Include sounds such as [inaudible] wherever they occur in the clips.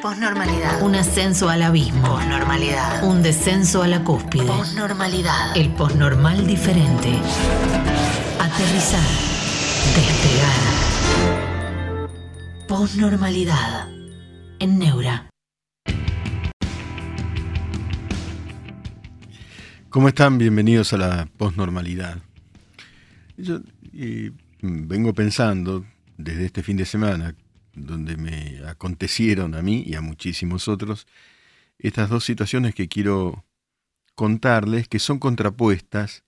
Posnormalidad. Un ascenso al abismo. Posnormalidad. Un descenso a la cúspide. Posnormalidad. El posnormal diferente. Aterrizar. Despegar. Posnormalidad. En Neura. ¿Cómo están? Bienvenidos a la posnormalidad. Yo eh, vengo pensando desde este fin de semana, donde me acontecieron a mí y a muchísimos otros, estas dos situaciones que quiero contarles, que son contrapuestas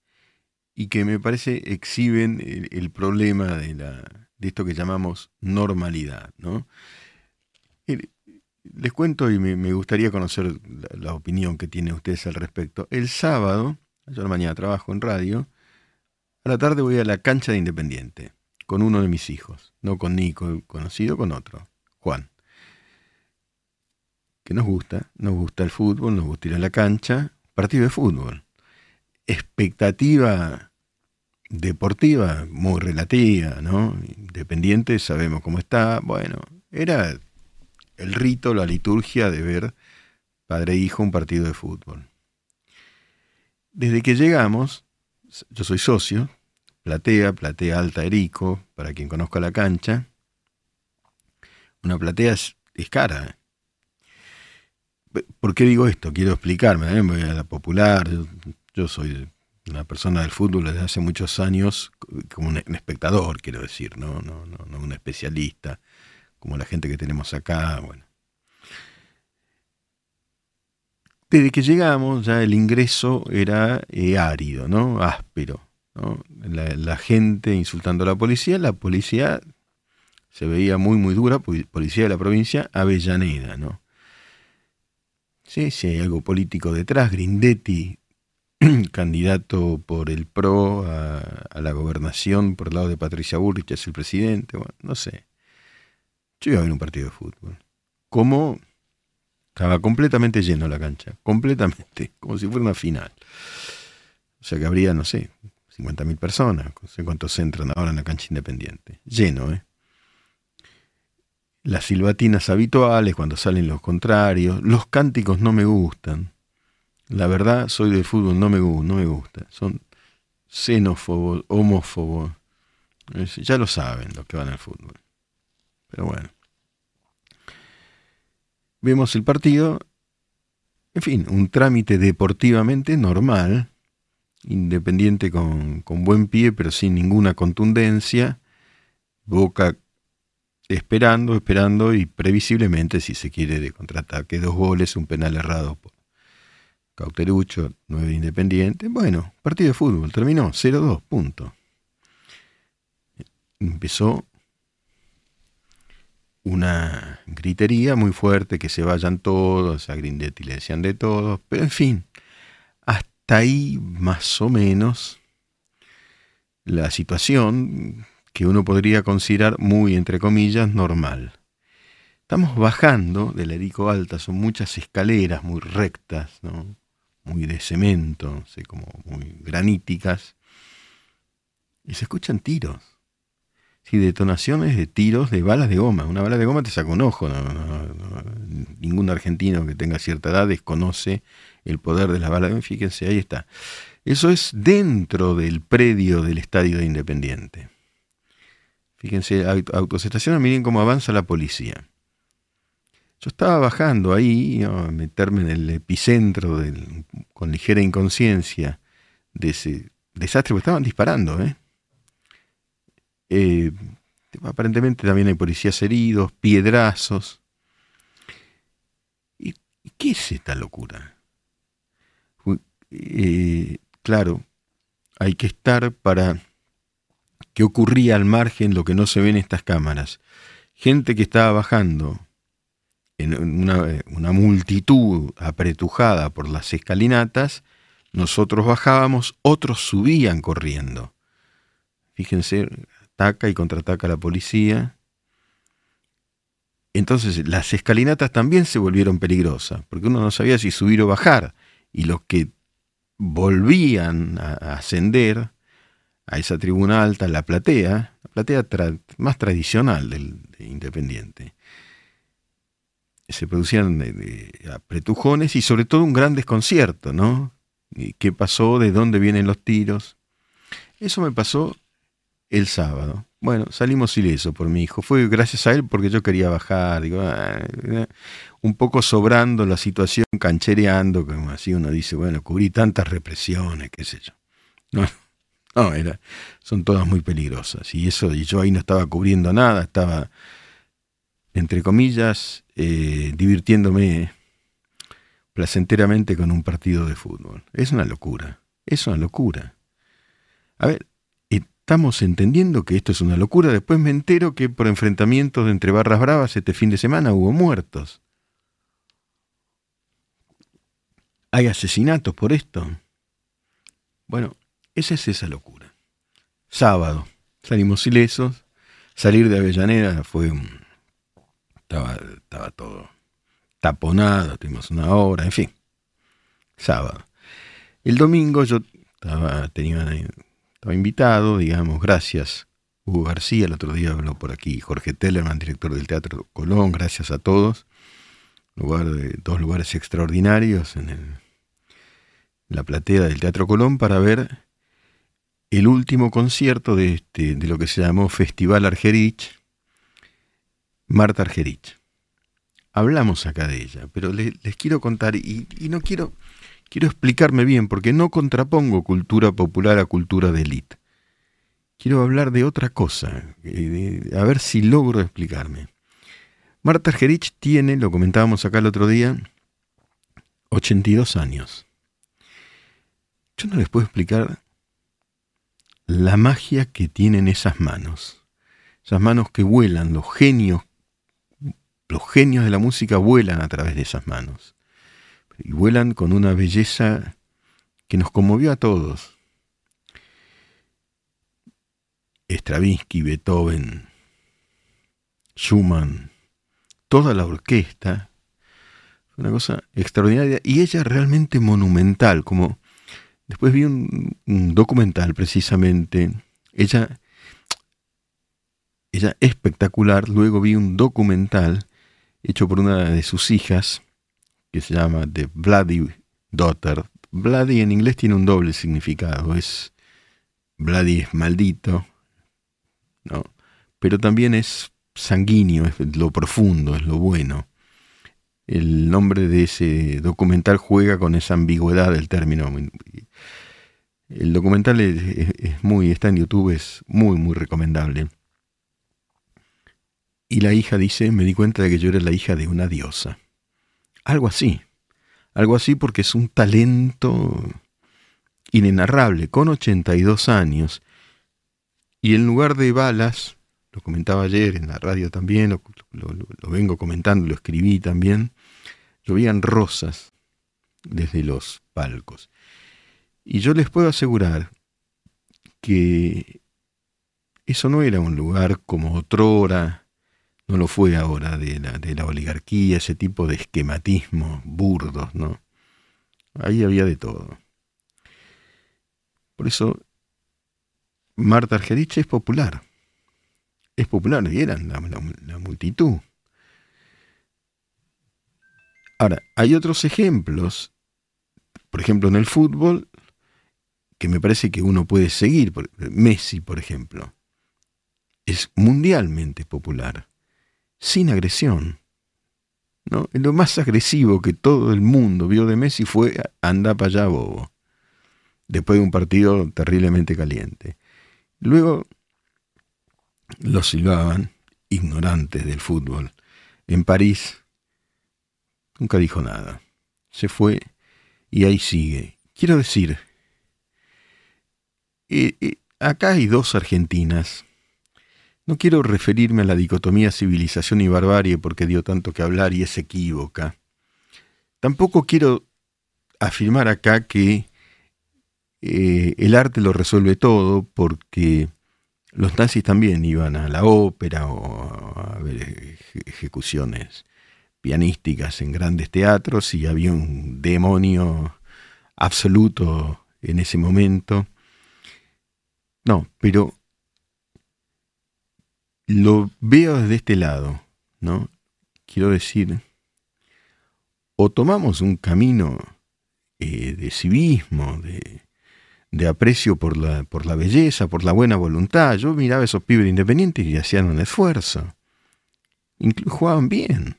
y que me parece exhiben el, problema de, la, de esto que llamamos normalidad. ¿no? Les cuento y me, gustaría conocer la, la opinión que tienen ustedes al respecto. El sábado, yo mañana trabajo en radio, a la tarde voy a la cancha de Independiente con uno de mis hijos, no con Nico, conocido, con otro, Juan. Que nos gusta, nos gusta el fútbol, nos gusta ir a la cancha, partido de fútbol. Expectativa deportiva muy relativa, ¿no? Independiente, sabemos cómo está. Bueno, era el rito, la liturgia de ver padre e hijo un partido de fútbol. Desde que llegamos, yo soy socio, platea, platea alta Erico, para quien conozca la cancha. Una platea es, cara. ¿eh? ¿Por qué digo esto? Quiero explicarme. También voy a la popular. Yo, soy una persona del fútbol desde hace muchos años, como un, un espectador, quiero decir, no, no, no, no un especialista, como la gente que tenemos acá. Bueno. Desde que llegamos, ya el ingreso era eh, árido, ¿no? Áspero. La, gente insultando a la policía, la policía se veía muy, muy dura, policía de la provincia Avellaneda, ¿no? Sí, sí, hay algo político detrás. Grindetti, [clears throat] candidato por el PRO a, la gobernación por el lado de Patricia Bullrich, es el presidente, no sé. Yo iba a ver un partido de fútbol. ¿Cómo? Estaba completamente lleno la cancha, completamente, [laughs] como si fuera una final. O sea que habría, no sé, 50.000 personas, no sé cuántos entran ahora en la cancha independiente. Lleno, ¿eh? Las silbatinas habituales cuando salen los contrarios, los cánticos no me gustan. La verdad, soy del fútbol, no me, no me gusta. Son xenófobos, homófobos. Ya lo saben los que van al fútbol. Pero bueno. Vemos el partido. En fin, un trámite deportivamente normal. Independiente con, con buen pie, pero sin ninguna contundencia. Boca esperando, esperando y previsiblemente, si se quiere, de contraataque. Dos goles, un penal errado por Cauterucho, 9 de Independiente. Bueno, partido de fútbol, terminó 0-2, punto. Empezó una gritería muy fuerte, que se vayan todos, a Grindetti le decían de todos, pero en fin, ahí más o menos la situación que uno podría considerar muy, entre comillas, normal. Estamos bajando de la Erico Alta, son muchas escaleras muy rectas, ¿no? muy de cemento, sé, como muy graníticas, y se escuchan tiros. Sí, detonaciones de tiros de balas de goma. Una bala de goma te saca un ojo. no- no- no- ningún argentino que tenga cierta edad desconoce el poder de las balas. Fíjense, ahí está. Eso es dentro del predio del estadio de Independiente. Fíjense, aut- autos estacionan, miren cómo avanza la policía. Yo estaba bajando ahí, a meterme en el epicentro del- con ligera inconsciencia de ese desastre, porque estaban disparando, ¿eh? Eh, aparentemente también hay policías heridos, piedrazos. ¿Y, y qué es esta locura? Eh, claro, hay que estar para qué ocurría al margen lo que no se ve en estas cámaras. Gente que estaba bajando en una multitud apretujada por las escalinatas, nosotros bajábamos, otros subían corriendo. Fíjense, ataca y contraataca la policía. Entonces las escalinatas también se volvieron peligrosas, porque uno no sabía si subir o bajar, y los que volvían a ascender a esa tribuna alta, la platea, la platea más tradicional del de Independiente, se producían apretujones y sobre todo un gran desconcierto, ¿no? ¿Qué pasó? ¿De dónde vienen los tiros? Eso me pasó el sábado. Bueno, salimos ileso por mi hijo. Fue gracias a él porque yo quería bajar. Digo, ah, un poco sobrando la situación, canchereando, como así uno dice, bueno, cubrí tantas represiones, qué sé yo. No, [laughs] no, era, son todas muy peligrosas. Y eso, y yo ahí no estaba cubriendo nada, estaba, entre comillas, eh, divirtiéndome placenteramente con un partido de fútbol. Es una locura, es una locura. A ver, estamos entendiendo que esto es una locura. Después me entero que por enfrentamientos entre barras bravas este fin de semana hubo muertos. ¿Hay asesinatos por esto? Bueno, esa es esa locura. Sábado, salimos ilesos. Salir de Avellaneda fue un... Estaba, estaba todo taponado, tuvimos una hora, en fin. Sábado. El domingo yo estaba, tenía estaba invitado, digamos, gracias. Hugo García, el otro día habló por aquí, Jorge Tellerman, director del Teatro Colón, gracias a todos. Lugar de, dos lugares extraordinarios en, la platea del Teatro Colón para ver el último concierto de, este, de lo que se llamó Festival Argerich, Marta Argerich. Hablamos acá de ella, pero les, quiero contar, y no quiero quiero explicarme bien, porque no contrapongo cultura popular a cultura de élite. Quiero hablar de otra cosa, eh, a ver si logro explicarme. Marta Argerich tiene, lo comentábamos acá el otro día, 82 años. Yo no les puedo explicar la magia que tienen esas manos. Esas manos que vuelan, los genios, los genios de la música vuelan a través de esas manos y vuelan con una belleza que nos conmovió a todos. Stravinsky, Beethoven, Schumann, toda la orquesta, una cosa extraordinaria y ella realmente monumental, como después vi un, documental precisamente, ella, ella espectacular, luego vi un documental hecho por una de sus hijas, que se llama The Bloody Daughter. Bloody en inglés tiene un doble significado, es bloody es maldito, ¿no? Pero también es sanguíneo, es lo profundo, es lo bueno. El nombre de ese documental juega con esa ambigüedad del término. El documental es, muy, está en YouTube, es muy, muy recomendable. Y la hija dice, me di cuenta de que yo era la hija de una diosa. Algo así. Algo así porque es un talento inenarrable, con 82 años. Y en lugar de balas, lo comentaba ayer en la radio también, lo, vengo comentando, lo escribí también, llovían rosas desde los palcos. Y yo les puedo asegurar que eso no era un lugar como otrora no lo fue ahora de la, de la oligarquía, ese tipo de esquematismo burdos, ¿no? Ahí había de todo. Por eso, Marta Argerich es popular. Es popular, y eran la, la multitud. Ahora, hay otros ejemplos, por ejemplo, en el fútbol, que me parece que uno puede seguir. Messi, por ejemplo, es mundialmente popular sin agresión. ¿no? Lo más agresivo que todo el mundo vio de Messi fue anda para allá, bobo. Después de un partido terriblemente caliente. Luego lo silbaban, ignorantes del fútbol. En París nunca dijo nada. Se fue y ahí sigue. Quiero decir, eh, eh, acá hay dos Argentinas no quiero referirme a la dicotomía civilización y barbarie porque dio tanto que hablar y es equívoca. Tampoco quiero afirmar acá que eh, el arte lo resuelve todo porque los nazis también iban a la ópera o a ver ejecuciones pianísticas en grandes teatros y había un demonio absoluto en ese momento. No, pero lo veo desde este lado, ¿no? Quiero decir o tomamos un camino eh, de civismo, de, de aprecio por la, por la belleza, por la buena voluntad. Yo miraba a esos pibes independientes y hacían un esfuerzo. Incluso jugaban bien.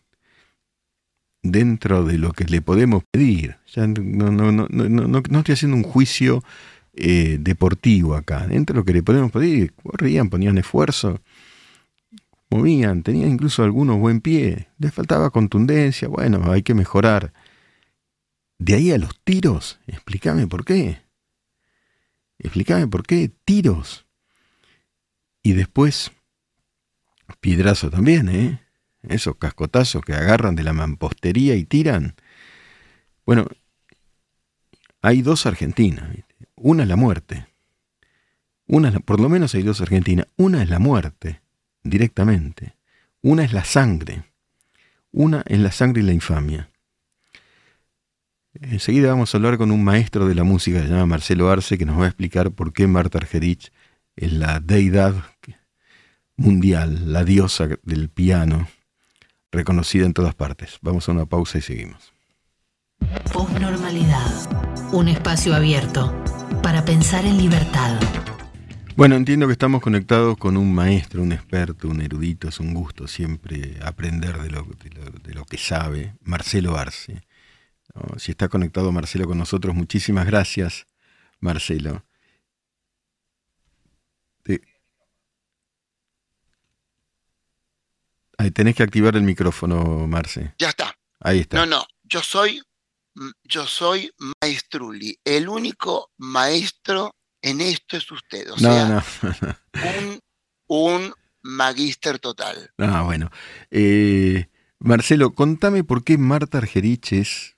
Dentro de lo que le podemos pedir. Ya no, no, no, no, estoy haciendo un juicio eh, deportivo acá. Dentro de lo que le podemos pedir, corrían, ponían esfuerzo, movían, tenían incluso algunos buen pie. Les faltaba contundencia. Bueno, hay que mejorar. De ahí a los tiros, explícame por qué. Explícame por qué tiros. Y después, piedrazo también, ¿eh? Esos cascotazos que agarran de la mampostería y tiran. Bueno, hay dos Argentinas. Una es la muerte. Una por lo menos hay dos Argentinas. Una es la muerte, directamente. Una es la sangre. Una es la sangre y la infamia. Enseguida vamos a hablar con un maestro de la música que se llama Marcelo Arce, que nos va a explicar por qué Marta Argerich es la deidad mundial, la diosa del piano, reconocida en todas partes. Vamos a una pausa y seguimos. Postnormalidad, un espacio abierto para pensar en libertad. Bueno, entiendo que estamos conectados con un maestro, un experto, un erudito. Es un gusto siempre aprender de lo, de lo que sabe, Marcelo Arce. Si está conectado Marcelo con nosotros, muchísimas gracias, Marcelo. Ahí tenés que activar el micrófono, Marce. Ya está. Ahí está. No, no, yo soy, yo soy maestruli. El único maestro en esto es usted. O sea, no. un, un magíster total. Ah, bueno. Eh, Marcelo, contame por qué Marta Argerich es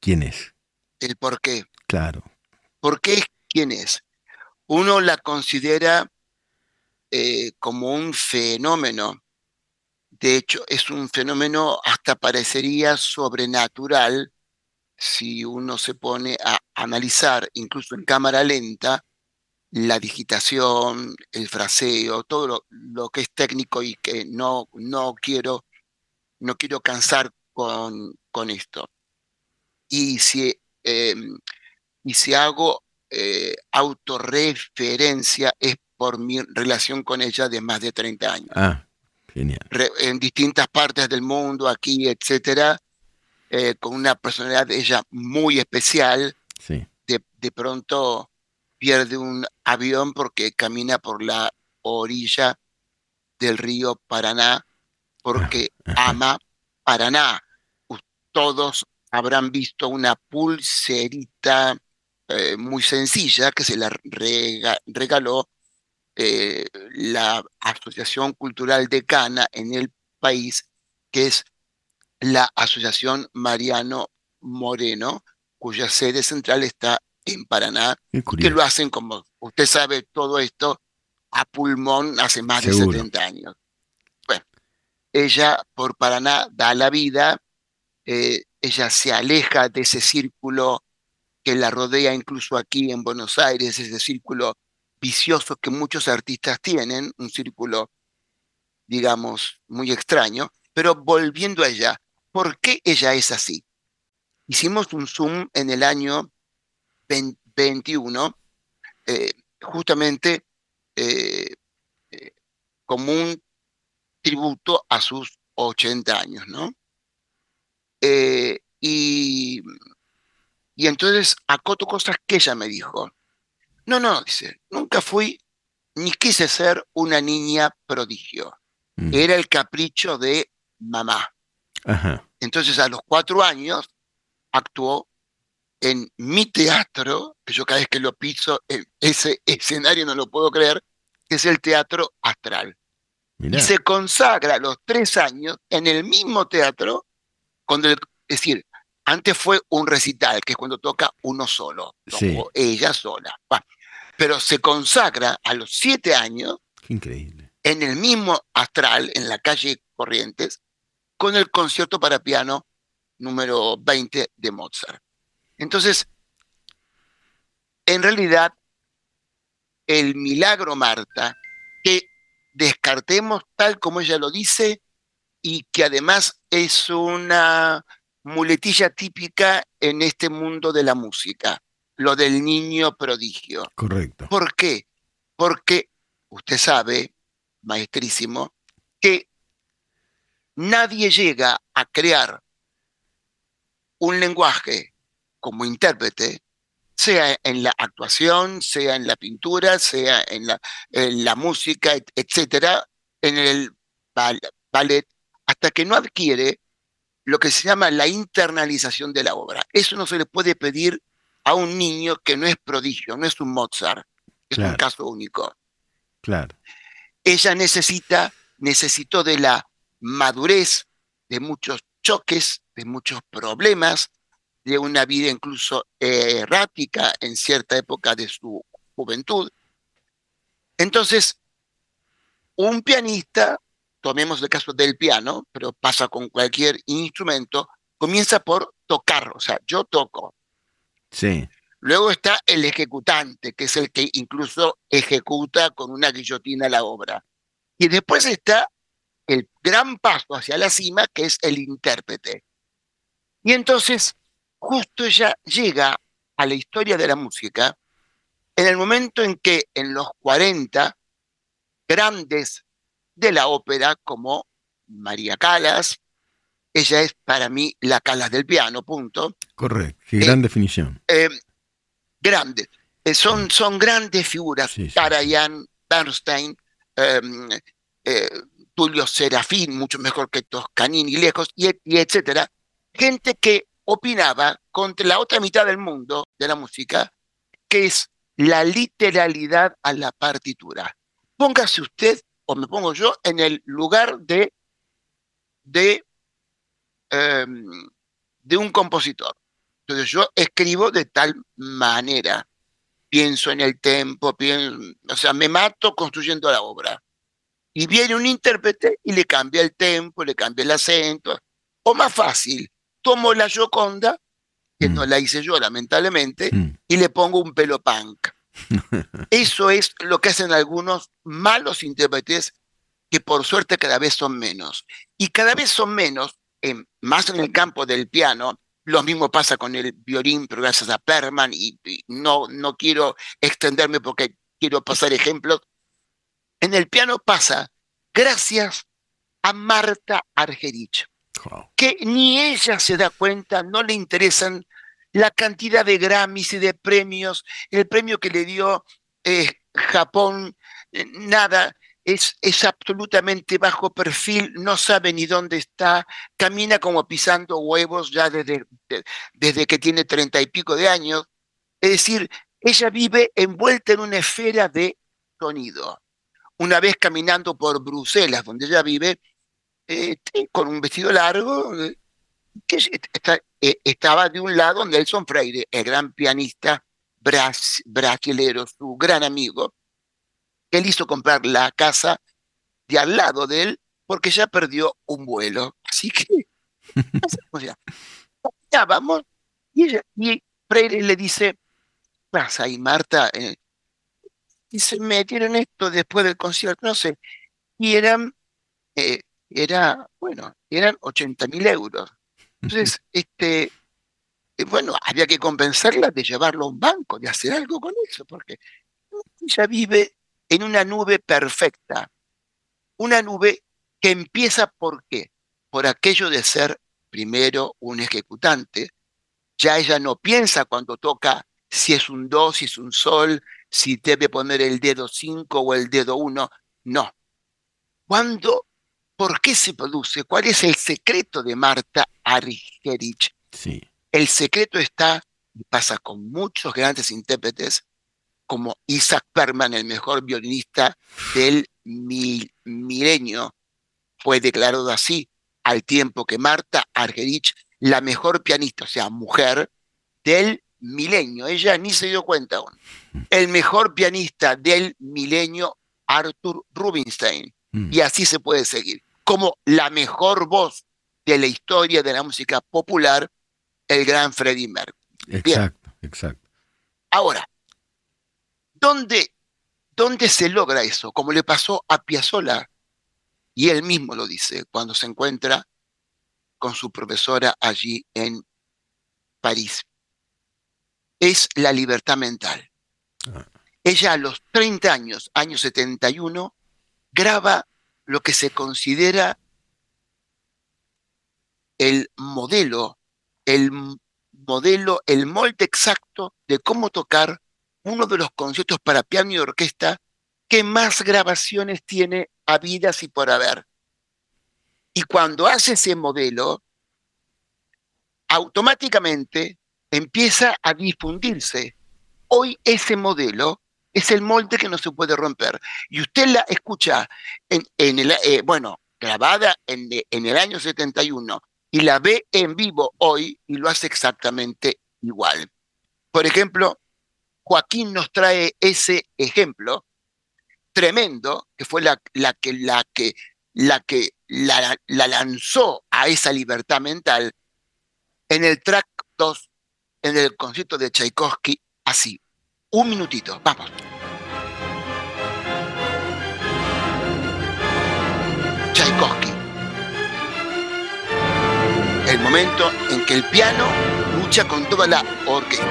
quién es. El por qué. Claro. ¿Por qué es quién es? Uno la considera eh, como un fenómeno. De hecho, es un fenómeno hasta parecería sobrenatural si uno se pone a analizar, incluso en cámara lenta, la digitación, el fraseo, todo lo, que es técnico y que no, no, quiero, no quiero cansar con, con esto y si, em, y si hago eh, autorreferencia es por mi relación con ella de más de 30 años. Ah, genial. en distintas partes del mundo, aquí, etcétera, eh, con una personalidad de ella muy especial. Sí. De, de pronto pierde un avión porque camina por la orilla del río Paraná porque ah, ama Paraná. Todos habrán visto una pulserita eh, muy sencilla que se la regaló eh, la Asociación Cultural de Cana en el país, que es la Asociación Mariano Moreno, cuya sede central está en Paraná, que lo hacen como usted sabe todo esto a pulmón hace más de 70 años. Bueno, ella por Paraná da la vida, eh, ella se aleja de ese círculo que la rodea incluso aquí en Buenos Aires, ese círculo vicioso que muchos artistas tienen, un círculo, digamos, muy extraño, pero volviendo a ella, ¿por qué ella es así? Hicimos un Zoom en el año 21, eh, justamente eh, eh, como un tributo a sus 80 años, ¿no? Eh, y, y entonces acoto cosas que ella me dijo. No, no, dice, nunca fui ni quise ser una niña prodigio. Mm. Era el capricho de mamá. Entonces a los cuatro años actuó en mi teatro, que yo cada vez que lo piso, ese escenario no lo puedo creer, que es el teatro astral. Y se consagra a los tres años en el mismo teatro es decir, antes fue un recital, que es cuando toca uno solo, ella sola. pero se consagra a los siete años. increíble. En el mismo astral, en la calle Corrientes, con el concierto para piano número 20 de Mozart. Entonces, en realidad, el milagro Marta, que descartemos tal como ella lo dice, y que además es una muletilla típica en este mundo de la música, lo del niño prodigio. Correcto. ¿Por qué? Porque usted sabe, maestrísimo, que nadie llega a crear un lenguaje como intérprete, sea en la actuación, sea en la pintura, sea en la, en la música, et- etcétera, en el bal- ballet, hasta que no adquiere lo que se llama la internalización de la obra. Eso no se le puede pedir a un niño que no es prodigio, no es un Mozart, es un caso único. Claro. Ella necesita, necesitó de la madurez, de muchos choques, de muchos problemas, de una vida incluso eh, errática en cierta época de su juventud. Entonces, un pianista, tomemos el caso del piano, pero pasa con cualquier instrumento, comienza por tocar, o sea, yo toco. Sí. Luego está el ejecutante, que es el que incluso ejecuta con una guillotina la obra. Y después está el gran paso hacia la cima, que es el intérprete. Y entonces, justo ella llega a la historia de la música en el momento en que en los 40, grandes de la ópera como María Calas, ella es para mí la Calas del piano, punto, Correcto. Qué gran definición. eh, grandes. Eh, son, son grandes figuras. Sí, sí, Karajan, Bernstein, eh, eh, Tulio Serafín, mucho mejor que Toscanini, lejos, y, y etcétera. Gente que opinaba contra la otra mitad del mundo de la música, que es la literalidad a la partitura. Póngase usted, o me pongo yo, en el lugar de, de, em, de un compositor. Entonces yo escribo de tal manera, pienso en el tempo, pienso, o sea, me mato construyendo la obra. Y viene un intérprete y le cambia el tempo, le cambia el acento. O más fácil, tomo la Gioconda, que Mm. no la hice yo lamentablemente, Mm. y le pongo un pelo punk. [laughs] Eso es lo que hacen algunos malos intérpretes que por suerte cada vez son menos. Y cada vez son menos, en- más en el campo del piano. Lo mismo pasa con el violín, pero gracias a Perman, y, y no, no quiero extenderme porque quiero pasar ejemplos. En el piano pasa gracias a Marta Argerich. Que ni ella se da cuenta, no le interesan la cantidad de Grammys y de premios, el premio que le dio eh, Japón, eh, nada, es, es absolutamente bajo perfil, no sabe ni dónde está, camina como pisando huevos ya desde, de- desde que tiene treinta y pico de años. Es decir, ella vive envuelta en una esfera de sonido. Una vez caminando por Bruselas, donde ella vive, sí, con un vestido largo, eh, que eh, estaba de un lado Nelson Freire, el gran pianista bras- brasilero, su gran amigo. Él hizo comprar la casa de al lado de él porque ya perdió un vuelo. Así que, ya vamos. Y, y Freire le dice, ¿qué pasa ahí, Marta? Eh, dice, me dieron esto después del concierto, no sé. Y eran eh, era, bueno, eran 80 mil euros. Entonces, este, eh, bueno, había que compensarla de llevarlo a un banco, de hacer algo con eso, porque ella vive en una nube perfecta, una nube que empieza por qué? Por aquello de ser primero un ejecutante. Ya ella no piensa cuando toca si es un do, si es un sol, si debe poner el dedo 5 o el dedo 1. No. Cuando ¿Por qué se produce? ¿Cuál es el secreto de Marta Argerich? Sí. El secreto está, y pasa con muchos grandes intérpretes, como Isaac Perman, el mejor violinista del mi- milenio, fue declarado así al tiempo que Marta Argerich, la mejor pianista, o sea, mujer del milenio. Ella ni se dio cuenta aún. El mejor pianista del milenio, Arthur Rubinstein Mm. y así se puede seguir. Como la mejor voz de la historia de la música popular, el gran Freddie Mercury. Exacto, exacto. Ahora, ¿dónde, ¿dónde se logra eso? Como le pasó a Piazzolla, y él mismo lo dice, cuando se encuentra con su profesora allí en París. Es la libertad mental. Ah. Ella a los 30 años, año 71, graba lo que se considera el modelo, el modelo, el molde exacto de cómo tocar uno de los conciertos para piano y orquesta que más grabaciones tiene habidas y por haber. Y cuando hace ese modelo, automáticamente empieza a difundirse. Hoy ese modelo es el molde que no se puede romper. Y usted la escucha en, el, eh, bueno, grabada en, el año 71 y la ve en vivo hoy y lo hace exactamente igual. Por ejemplo, Joaquín nos trae ese ejemplo tremendo, que fue la, que, la, que, la, que la, lanzó a esa libertad mental en el track 2, en el concierto de Tchaikovsky, así. Un minutito, vamos. Tchaikovsky. El momento en que el piano lucha con toda la orquesta.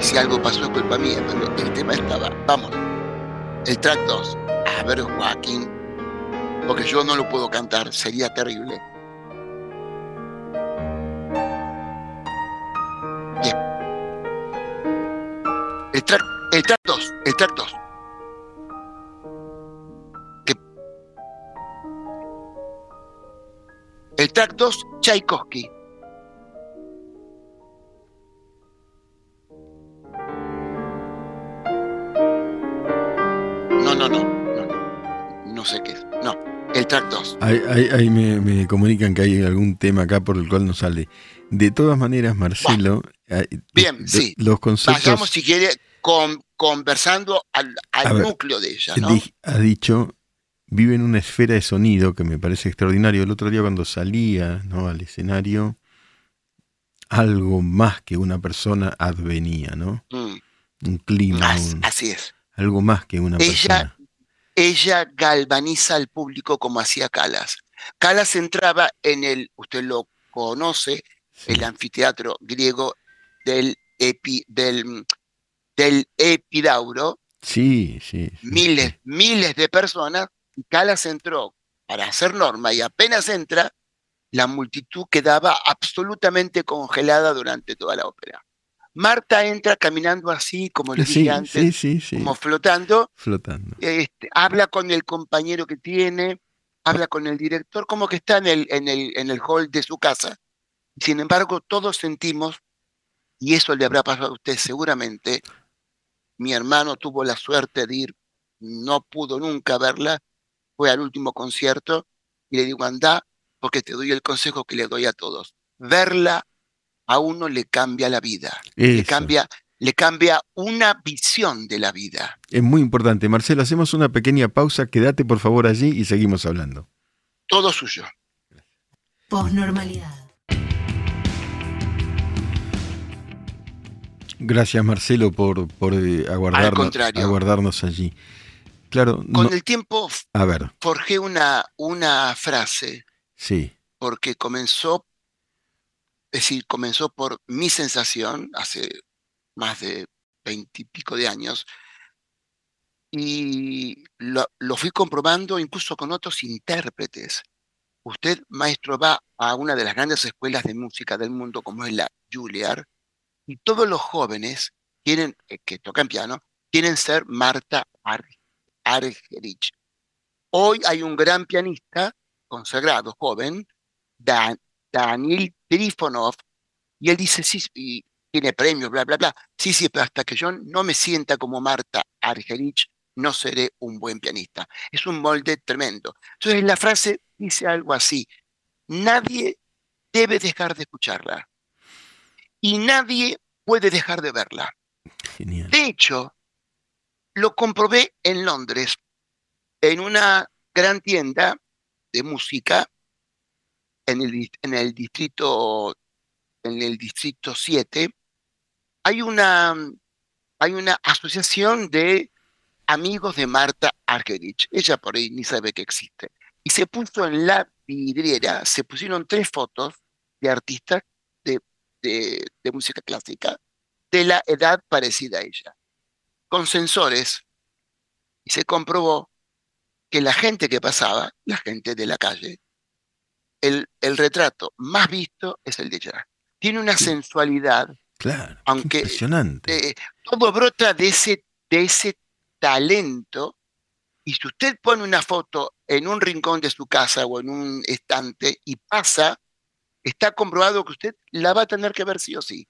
si algo pasó es culpa mía, pero el tema estaba. Vamos. El track 2. A ver, Joaquín. Porque yo no lo puedo cantar, sería terrible. Bien. El track, el track 2. El track 2. El track 2, Tchaikovsky. No, no, no, no, no, no sé qué es. No, el track 2. Ahí, ahí- ahí me, me comunican que hay algún tema acá por el cual no sale. De todas maneras, Marcelo, hay- Bien, de- sí. los conceptos Vayamos, si quiere, con- conversando al, al A ver, núcleo de ella, ¿no? di- ha dicho, vive en una esfera de sonido que me parece extraordinario. El otro día cuando salía ¿no? al escenario, algo más que una persona advenía, ¿no? Mm, Un clima, un- así es. Algo más que una Ella- persona. Ella galvaniza al público como hacía Calas. Calas entraba en el, usted lo conoce, Sí. el anfiteatro griego del, epi, del, del Epidauro, Sí, sí. sí, miles, miles de personas, y Calas entró para hacer norma y apenas entra, la multitud quedaba absolutamente congelada durante toda la ópera. Marta entra caminando así, como le dije Sí, antes, sí, sí, sí. como flotando, Flotando. este, habla con el compañero que tiene, habla con el director, como que está en el, en el, en el hall de su casa. Sin embargo, todos sentimos, y eso le habrá pasado a usted seguramente, mi hermano tuvo la suerte de ir, no pudo nunca verla, fue al último concierto, y le digo, anda, porque te doy el consejo que le doy a todos. Verla a uno le cambia la vida, le cambia, le cambia una visión de la vida. Es muy importante. Marcelo, hacemos una pequeña pausa. Quédate por favor allí y seguimos hablando. Todo suyo. Posnormalidad. Gracias, Marcelo, por, por eh, aguardarnos, contrario. aguardarnos allí. Claro, Con no- el tiempo a ver, forjé una, una frase, sí, porque comenzó, es decir, comenzó por mi sensación hace más de veintipico de años, y lo, lo fui comprobando incluso con otros intérpretes. Usted, maestro, va a una de las grandes escuelas de música del mundo, como es la Juilliard, y todos los jóvenes quieren, eh, que tocan piano, quieren ser Marta Ar- Argerich. Hoy hay un gran pianista consagrado, joven, Dan- Daniel Trifonov, y él dice, sí, y tiene premios, bla, bla, bla. Sí, sí, pero hasta que yo no me sienta como Marta Argerich, no seré un buen pianista. Es un molde tremendo. Entonces la frase dice algo así, nadie debe dejar de escucharla y nadie puede dejar de verla. genial. De hecho, lo comprobé en Londres, en una gran tienda de música en el, en el distrito en el distrito 7, hay una, hay una asociación de amigos de Marta Argerich. Ella por ahí ni sabe que existe. Y se puso en la vidriera, se pusieron tres fotos de artistas de, de, de música clásica de la edad parecida a ella, con sensores. Y se comprobó que la gente que pasaba, la gente de la calle, el, el retrato más visto es el de ella. Tiene una sensualidad, Claro. Aunque, Impresionante. eh, todo brota de ese, de ese talento. Y si usted pone una foto en un rincón de su casa o en un estante y pasa, está comprobado que usted la va a tener que ver sí o sí.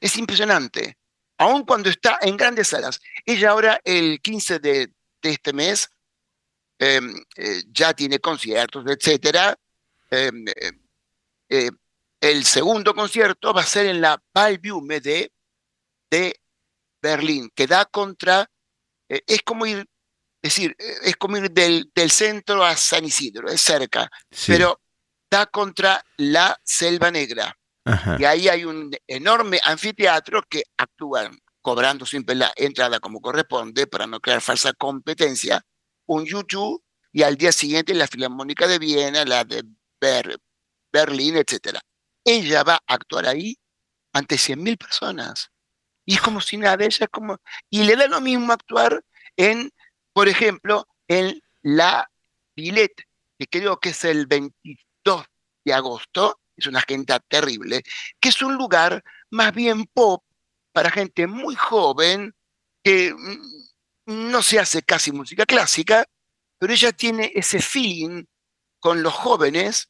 Es impresionante. Aun cuando está en grandes salas. Ella ahora, el 15 de, de este mes, eh, eh, ya tiene conciertos, etcétera. Eh, eh, eh, el segundo concierto va a ser en la Ballbühne de, de Berlín, que da contra, eh, es como ir, es decir, eh, es como ir del, del centro a San Isidro, es cerca, Sí. pero da contra la Selva Negra. Ajá. Y ahí hay un enorme anfiteatro que actúan cobrando siempre la entrada como corresponde para no crear falsa competencia, un YouTube y al día siguiente la Filarmónica de Viena, la de Ber- Berlín, etcétera. Ella va a actuar ahí ante 100.000 personas. Y es como si nada, ella es como... Y le da lo mismo actuar en, por ejemplo, en la Villette, que creo que es el 22 de agosto, es una agenda terrible, que es un lugar más bien pop para gente muy joven que mm, no se hace casi música clásica, pero ella tiene ese feeling con los jóvenes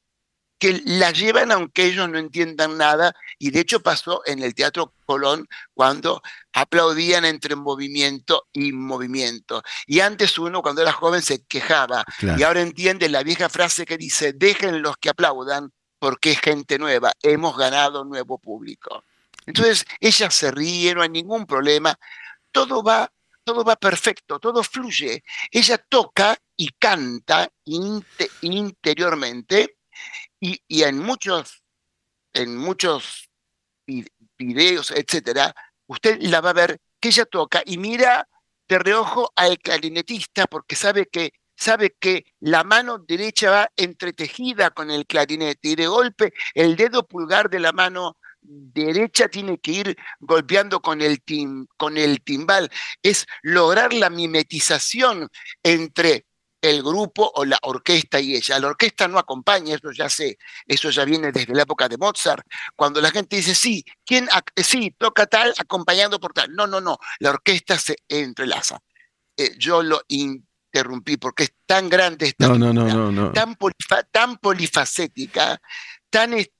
que la llevan aunque ellos no entiendan nada, y de hecho pasó en el Teatro Colón cuando aplaudían entre movimiento y movimiento. Y antes uno cuando era joven se quejaba, Claro. y ahora entiende la vieja frase que dice, dejen los que aplaudan porque es gente nueva, hemos ganado nuevo público. Entonces ella se ríe, no hay ningún problema, todo va, todo va perfecto, todo fluye. Ella toca y canta inte- interiormente y, en muchos, en muchos vi- videos, etcétera, usted la va a ver que ella toca y mira de reojo al clarinetista porque sabe que sabe que la mano derecha va entretejida con el clarinete y de golpe el dedo pulgar de la mano derecha tiene que ir golpeando con el, tim- con el timbal. Es lograr la mimetización entre el grupo o la orquesta y ella. La orquesta no acompaña, eso ya sé, eso ya viene desde la época de Mozart, cuando la gente dice, sí, ¿quién sí, toca tal acompañado por tal? No, no, no, la orquesta se entrelaza. Eh, yo lo interrumpí porque es tan grande esta No, no, no, tan, polifa- tan polifacética, tan, es-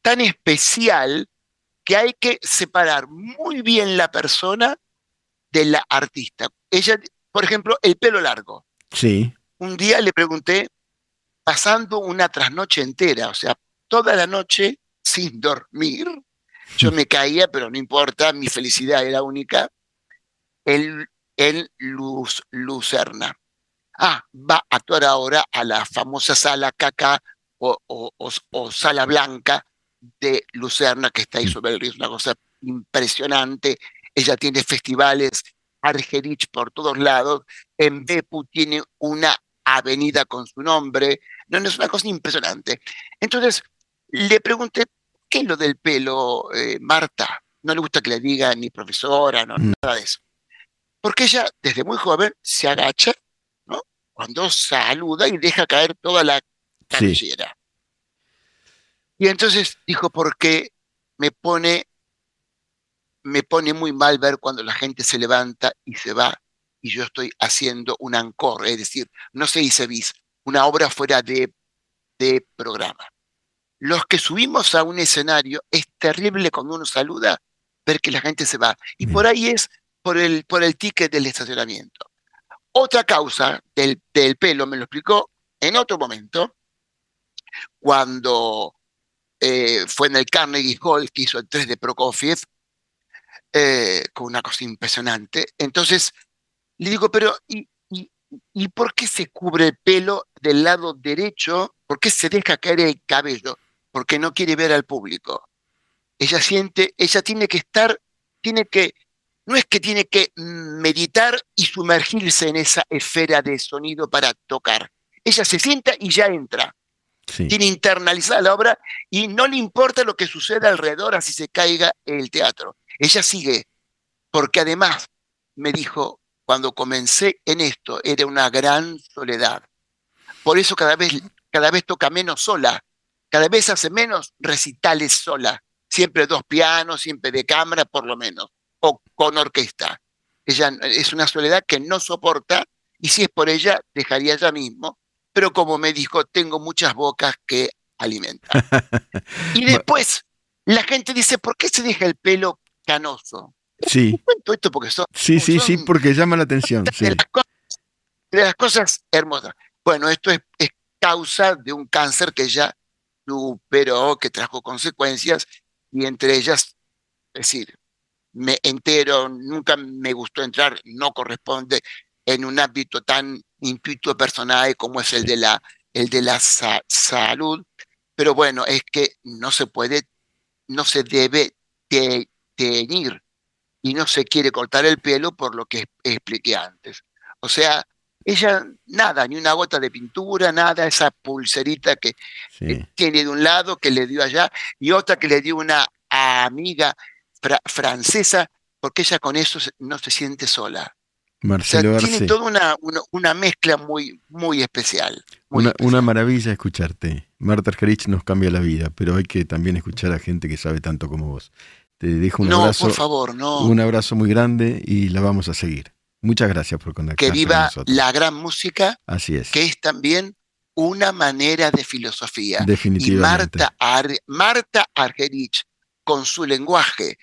tan especial, que hay que separar muy bien la persona de la artista. Ella, por ejemplo, el pelo largo. Sí. Un día le pregunté, pasando una trasnoche entera, o sea, toda la noche sin dormir, yo me caía, pero no importa, mi felicidad era única, en, en Luz, Lucerna. Ah, va a actuar ahora a la famosa sala Caca o, o- o- o Sala Blanca de Lucerna, que está ahí sobre el río, es una cosa impresionante. Ella tiene festivales, Argerich por todos lados, en Bepu tiene una avenida con su nombre, no, no es una cosa impresionante. Entonces, le pregunté, ¿qué es lo del pelo, eh, Marta? No le gusta que le diga ni profesora, no, Mm. nada de eso. Porque ella, desde muy joven, se agacha, ¿no? Cuando saluda y deja caer toda la Sí. cabellera. Y entonces dijo, porque me pone, me pone muy mal ver cuando la gente se levanta y se va y yo estoy haciendo un encore, es decir, no se dice bis, una obra fuera de, de programa. Los que subimos a un escenario, es terrible cuando uno saluda ver que la gente se va. Y por ahí es por el, por el ticket del estacionamiento. Otra causa del, del pelo me lo explicó en otro momento, cuando eh, fue en el Carnegie Hall que hizo el 3 de Prokofiev, eh, con una cosa impresionante. Entonces le digo, pero ¿y, y, y por qué se cubre el pelo del lado derecho? ¿Por qué se deja caer el cabello? Porque no quiere ver al público. ella siente, ella tiene que estar, tiene que, no es que tiene que meditar y sumergirse en esa esfera de sonido para tocar. Ella se sienta y ya entra. Tiene internalizada la obra y no le importa lo que suceda alrededor, así se caiga el teatro. Ella sigue, porque además me dijo, cuando comencé en esto, era una gran soledad. Por eso cada vez, cada vez toca menos sola, cada vez hace menos recitales sola, siempre dos pianos, siempre de cámara por lo menos, o con orquesta. Ella es una soledad que no soporta y si es por ella, dejaría ella mismo pero como me dijo, tengo muchas bocas que alimentar. [laughs] y después la gente dice, ¿por qué se deja el pelo canoso? Sí. Cuento esto porque son, sí, sí, sí, porque llama la atención. De, las cosas, hermosas. Bueno, esto es, causa de un cáncer que ya superó, que trajo consecuencias, y entre ellas, es decir, me entero, nunca me gustó entrar, no corresponde en un ámbito tan intuitivo personal como es el de la, el de la salud, pero bueno, es que no se puede, no se debe teñir y no se quiere cortar el pelo por lo que expliqué antes. O sea, ella nada, ni una gota de pintura, nada, esa pulserita que, tiene de un lado, que le dio allá, y otra que le dio una amiga francesa, porque ella con eso no se siente sola. Marcelo Tiene toda una, una, mezcla muy, muy especial. una, maravilla escucharte. Marta Argerich nos cambia la vida, pero hay que también escuchar a gente que sabe tanto como vos. Te dejo un abrazo. por favor, no. Un abrazo muy grande y la vamos a seguir. Muchas gracias por conectar. Que viva la gran música. Así es. Que es también una manera de filosofía. Definitivamente. Y Marta, Marta Argerich, con su lenguaje,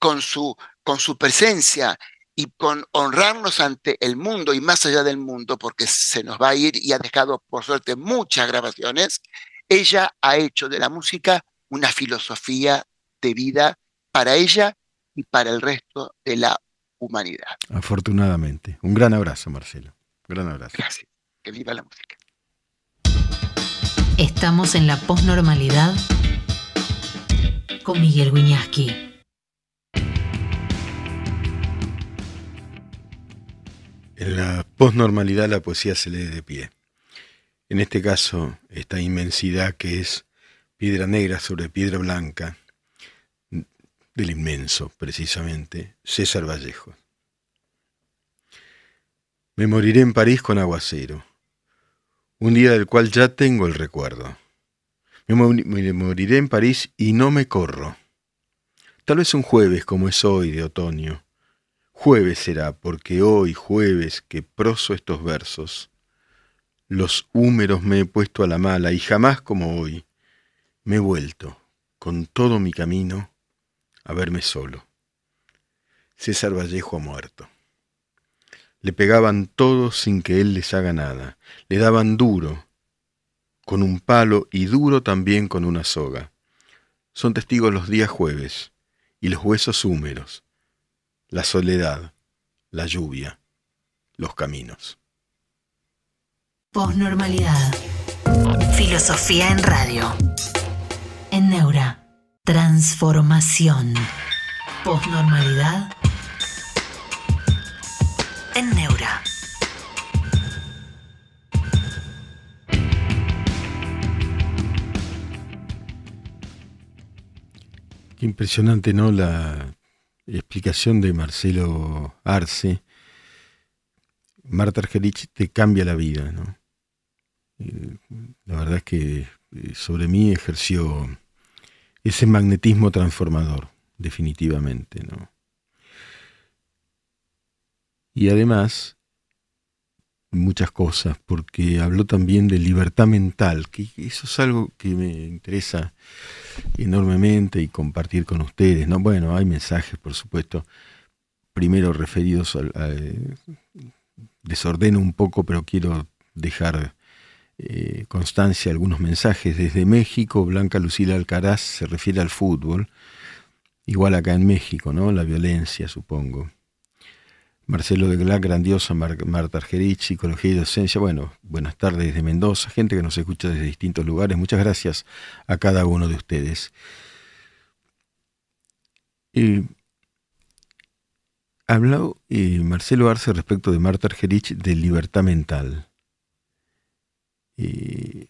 con su, con su presencia y con honrarnos ante el mundo y más allá del mundo, porque se nos va a ir y ha dejado, por suerte, muchas grabaciones, ella ha hecho de la música una filosofía de vida para ella y para el resto de la humanidad. Afortunadamente. Un gran abrazo, Marcelo. Un gran abrazo. Gracias. Que viva la música. Estamos en la posnormalidad con Miguel Wiñaski. En la posnormalidad la poesía se lee de pie. En este caso, esta inmensidad que es piedra negra sobre piedra blanca, del inmenso, precisamente, César Vallejo. Me moriré en París con aguacero, un día del cual ya tengo el recuerdo. Me, moriré en París y no me corro. Tal vez un jueves como es hoy de otoño, Jueves será, porque hoy, jueves, que proso estos versos, los húmeros me he puesto a la mala y jamás como hoy me he vuelto, con todo mi camino, a verme solo. César Vallejo ha muerto. Le pegaban todos sin que él les haga nada, le daban duro, con un palo y duro también con una soga. Son testigos los días jueves y los huesos húmeros, la soledad, la lluvia, los caminos. Posnormalidad. Filosofía en radio. En Neura. Transformación. Posnormalidad. En Neura. Qué impresionante, ¿no? La explicación de Marcelo Arce, Marta Argerich te cambia la vida, ¿no? La verdad es que eh, sobre mí ejerció ese magnetismo transformador, definitivamente, ¿no? Y además, muchas cosas, porque habló también de libertad mental, que eso es algo que me interesa enormemente y compartir con ustedes. ¿no? Bueno, hay mensajes, por supuesto, primero referidos al... desordeno un poco, pero quiero dejar eh, constancia algunos mensajes. Desde México, Blanca Lucila Alcaraz se refiere al fútbol, igual acá en México, ¿no? La violencia, supongo. Marcelo de Gla, grandiosa, Marta Argerich, Psicología y Docencia. Bueno, buenas tardes desde Mendoza, gente que nos escucha desde distintos lugares. Muchas gracias a cada uno de ustedes. Eh, habló eh, Marcelo Arce respecto de Marta Argerich de libertad mental. Eh,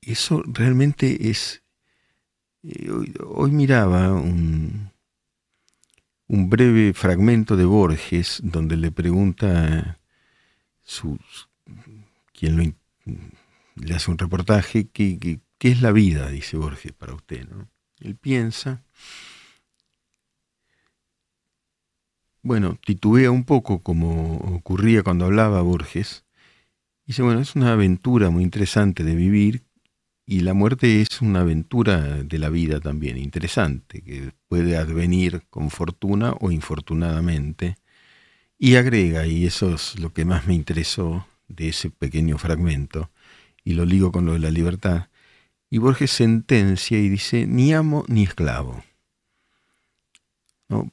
eso realmente es... eh, hoy, miraba un, un breve fragmento de Borges donde le pregunta su, quien lo le hace un reportaje qué- qué es la vida, dice Borges, para usted. ¿no? Él piensa, bueno, titubea un poco como ocurría cuando hablaba Borges. Dice, bueno, es una aventura muy interesante de vivir y la muerte es una aventura de la vida también interesante, que puede advenir con fortuna o infortunadamente. Y agrega, y eso es lo que más me interesó de ese pequeño fragmento, y lo ligo con lo de la libertad, y Borges sentencia y dice, ni amo ni esclavo. ¿No?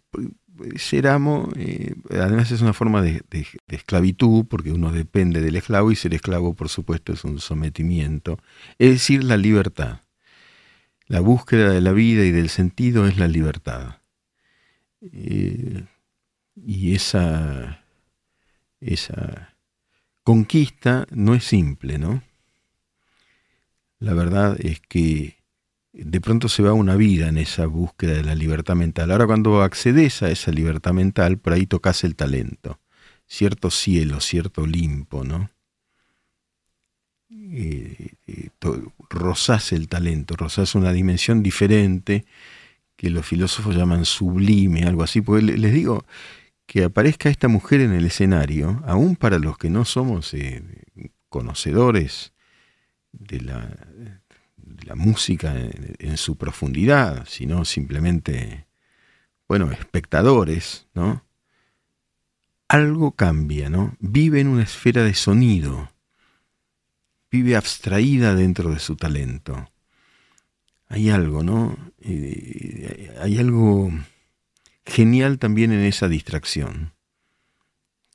Ser amo, eh, además es una forma de esclavitud, porque uno depende del esclavo, y ser esclavo, por supuesto, es un sometimiento. Es decir, la libertad. La búsqueda de la vida y del sentido es la libertad. Eh, y esa, esa conquista no es simple, ¿no? La verdad es que de pronto se va una vida en esa búsqueda de la libertad mental. Ahora cuando accedes a esa libertad mental, por ahí tocas el talento, cierto cielo, cierto Olimpo, ¿no? Eh, eh, el talento, rozás una dimensión diferente que los filósofos llaman sublime, algo así, porque le- les digo que aparezca esta mujer en el escenario, aún para los que no somos eh, conocedores de la, la música en, su profundidad, sino simplemente, bueno, espectadores, ¿no? Algo cambia, ¿no? Vive en una esfera de sonido, vive abstraída dentro de su talento. Hay algo, ¿no? Eh, hay algo genial también en esa distracción,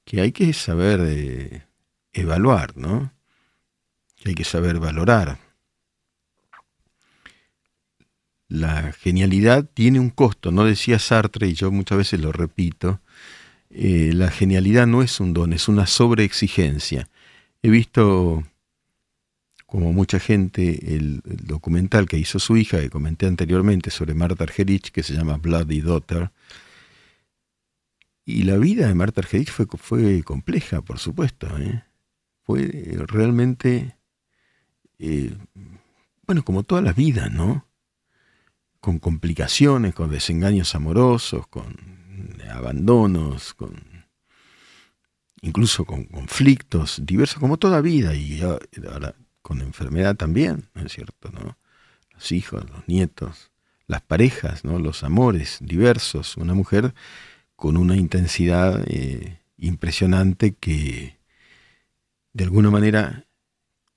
que hay que saber eh, evaluar, ¿no? Que hay que saber valorar. La genialidad tiene un costo, no decía Sartre, y yo muchas veces lo repito, eh, la genialidad no es un don, es una sobreexigencia. He visto, como mucha gente, el, documental que hizo su hija, que comenté anteriormente, sobre Marta Argerich, que se llama Bloody Daughter, y la vida de Marta Argerich fue, fue compleja, por supuesto. ¿eh? Fue realmente, eh, bueno, como todas las vidas, ¿no? Con complicaciones, con desengaños amorosos, con abandonos, con incluso con conflictos diversos, como toda vida, y ahora con enfermedad también, ¿no es cierto? ¿no? Los hijos, los nietos, las parejas, ¿no? los amores diversos, una mujer con una intensidad eh, impresionante que de alguna manera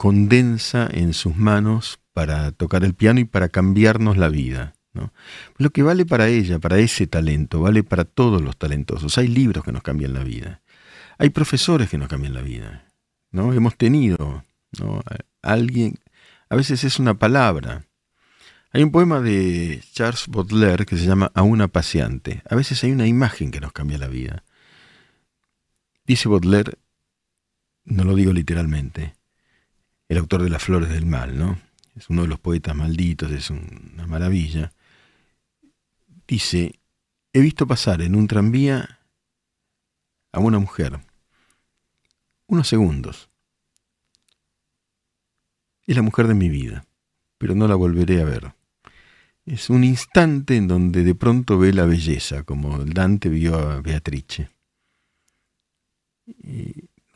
condensa en sus manos para tocar el piano y para cambiarnos la vida. Lo que vale para ella, para ese talento, vale para todos los talentosos. Hay libros que nos cambian la vida. Hay profesores que nos cambian la vida. ¿no? Hemos tenido ¿no? alguien, a veces es una palabra. Hay un poema de Charles Baudelaire que se llama A una paseante. A veces hay una imagen que nos cambia la vida. Dice Baudelaire, no lo digo literalmente, el autor de Las Flores del Mal, ¿no? Es uno de los poetas malditos, es una maravilla. Dice, he visto pasar en un tranvía a una mujer, unos segundos. Es la mujer de mi vida, pero no la volveré a ver. Es un instante en donde de pronto ve la belleza, como Dante vio a Beatrice.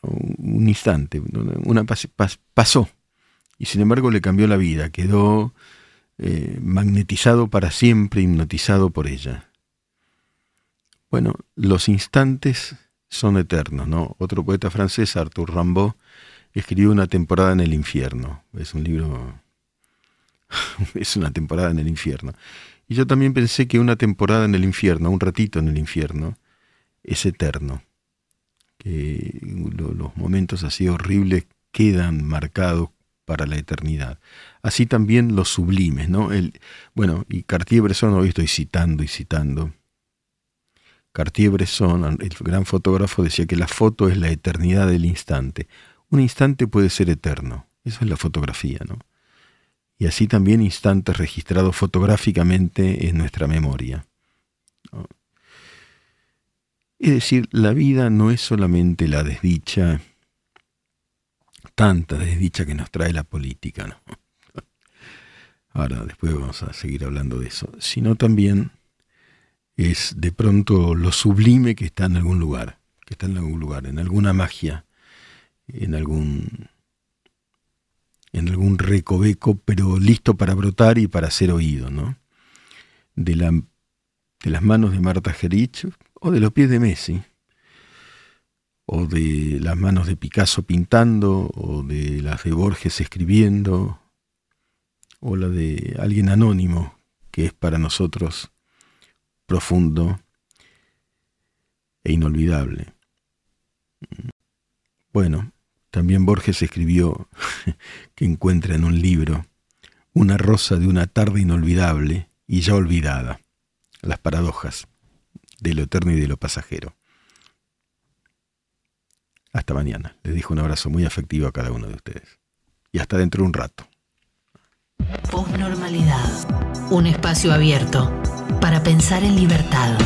Un instante, una pas, pas, pasó, y sin embargo le cambió la vida, quedó eh, magnetizado para siempre, hipnotizado por ella. Bueno, los instantes son eternos, ¿no? Otro poeta francés, Arthur Rimbaud, escribió Una temporada en el infierno. Es un libro, [laughs] es una temporada en el infierno. Y yo también pensé que una temporada en el infierno, un ratito en el infierno, es eterno. Que lo, los momentos así horribles quedan marcados para la eternidad. Así también los sublimes, ¿no? El, bueno, y Cartier-Bresson, hoy estoy citando y citando. Cartier-Bresson, el gran fotógrafo, decía que la foto es la eternidad del instante. Un instante puede ser eterno, eso es la fotografía, ¿no? Y así también instantes registrados fotográficamente en nuestra memoria. Es decir, la vida no es solamente la desdicha, tanta desdicha que nos trae la política. [laughs] Ahora, después vamos a seguir hablando de eso, sino también es de pronto lo sublime que está en algún lugar, que está en algún lugar, en alguna magia, en algún en algún recoveco, pero listo para brotar y para ser oído, ¿no? De, de las manos de Marta Gerich o de los pies de Messi, o de las manos de Picasso pintando, o de las de Borges escribiendo, o la de alguien anónimo que es para nosotros profundo e inolvidable. Bueno, también Borges escribió [laughs] que encuentra en un libro una rosa de una tarde inolvidable y ya olvidada, las paradojas de lo eterno y de lo pasajero. Hasta mañana. Les dejo un abrazo muy afectivo a cada uno de ustedes. Y hasta dentro de un rato. Un espacio abierto para pensar en libertad.